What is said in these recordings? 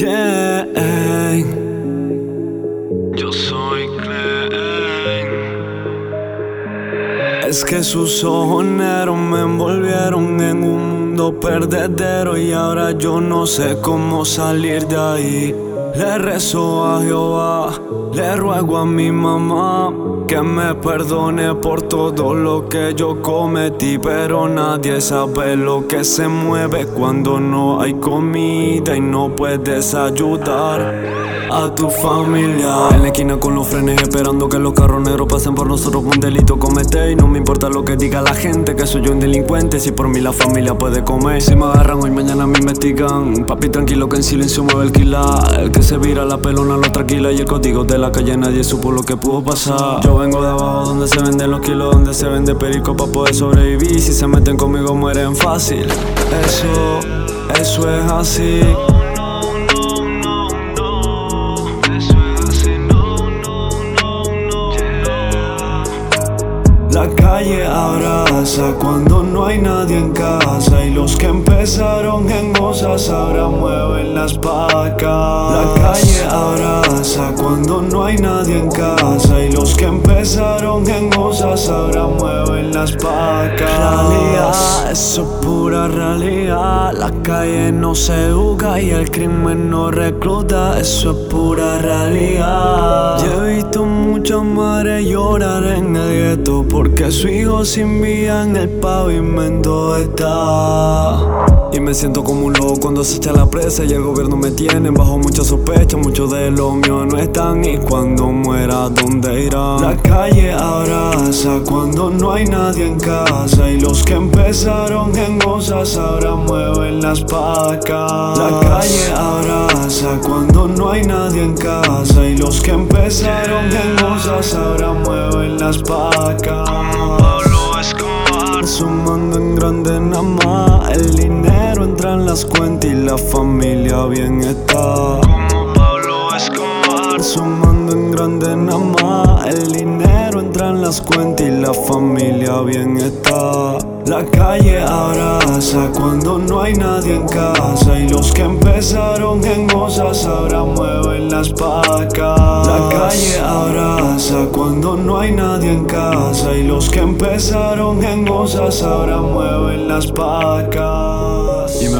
Yo soy Klein. Es que sus ojos negros me envolvieron en un mundo perdedero y ahora yo no sé cómo salir de ahí. Le rezo a Jehová, le ruego a mi mamá que me perdone por todo lo que yo cometí, pero nadie sabe lo que se mueve cuando no hay comida y no puedes ayudar a tu familia. En la esquina con los frenes esperando que los carros negros pasen por nosotros un delito comete y no me importa lo que diga la gente que soy yo un delincuente si por mí la familia puede comer. Si me agarran hoy mañana me investigan. Papi tranquilo que en silencio mueve el quila. El que se vira la pelona lo tranquila y el código de la calle nadie supo lo que pudo pasar. Yo vengo de abajo donde se venden los kilos, donde se vende perico para poder sobrevivir. Si se meten conmigo mueren fácil. Eso, eso es así. Abraza cuando no hay nadie en casa y los que empezaron en cosas ahora mueven las pacas. La calle cuando no hay nadie en casa y los que empezaron en cosas ahora mueven las pacas. Realidad, eso es pura realidad. La calle no se educa y el crimen no recluta, eso es pura realidad. Yo he visto muchas madres llorar en el gueto porque su hijo sin vida en el pavimento está. Y me siento como un loco cuando se echa la presa y el gobierno me tiene bajo mucha sospecha. Muchos de los míos no están y cuando muera, ¿dónde irán? La calle abraza cuando no hay nadie en casa y los que empezaron en cosas ahora mueven las pacas. La calle abraza cuando no hay nadie en casa y los que empezaron en cosas ahora mueven las pacas. Pablo Escobar. Sumando en grande nada más El dinero entra en las cuentas y la familia bien está Como Sumando en grande nada más. El dinero entra en las cuentas y la familia bien está. La calle abraza cuando no hay nadie en casa. Y los que empezaron en cosas ahora mueven las pacas La calle abraza cuando no hay nadie en casa. Y los que empezaron en cosas ahora mueven las pacas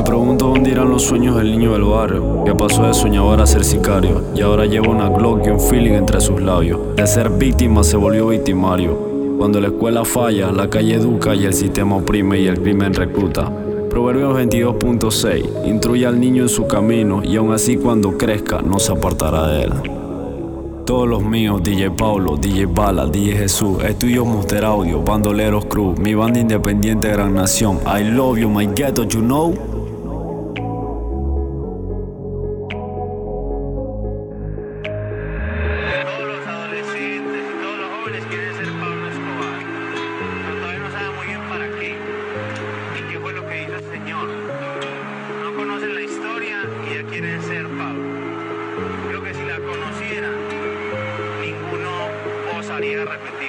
me pregunto dónde irán los sueños del niño del barrio. Que pasó de soñador a ser sicario. Y ahora lleva una Glock y un feeling entre sus labios. De ser víctima se volvió victimario. Cuando la escuela falla, la calle educa y el sistema oprime y el crimen recluta. Proverbios 22.6 Instruye al niño en su camino y aun así cuando crezca no se apartará de él. Todos los míos, DJ Paulo, DJ Bala, DJ Jesús, Estudios Monster Audio, Bandoleros Cruz, mi banda independiente Gran Nación, I love you, my ghetto, you know. les quiere ser Pablo Escobar, pero todavía no saben muy bien para qué y qué fue lo que hizo el Señor. No conocen la historia y ya quieren ser Pablo. Creo que si la conocieran, ninguno osaría repetir.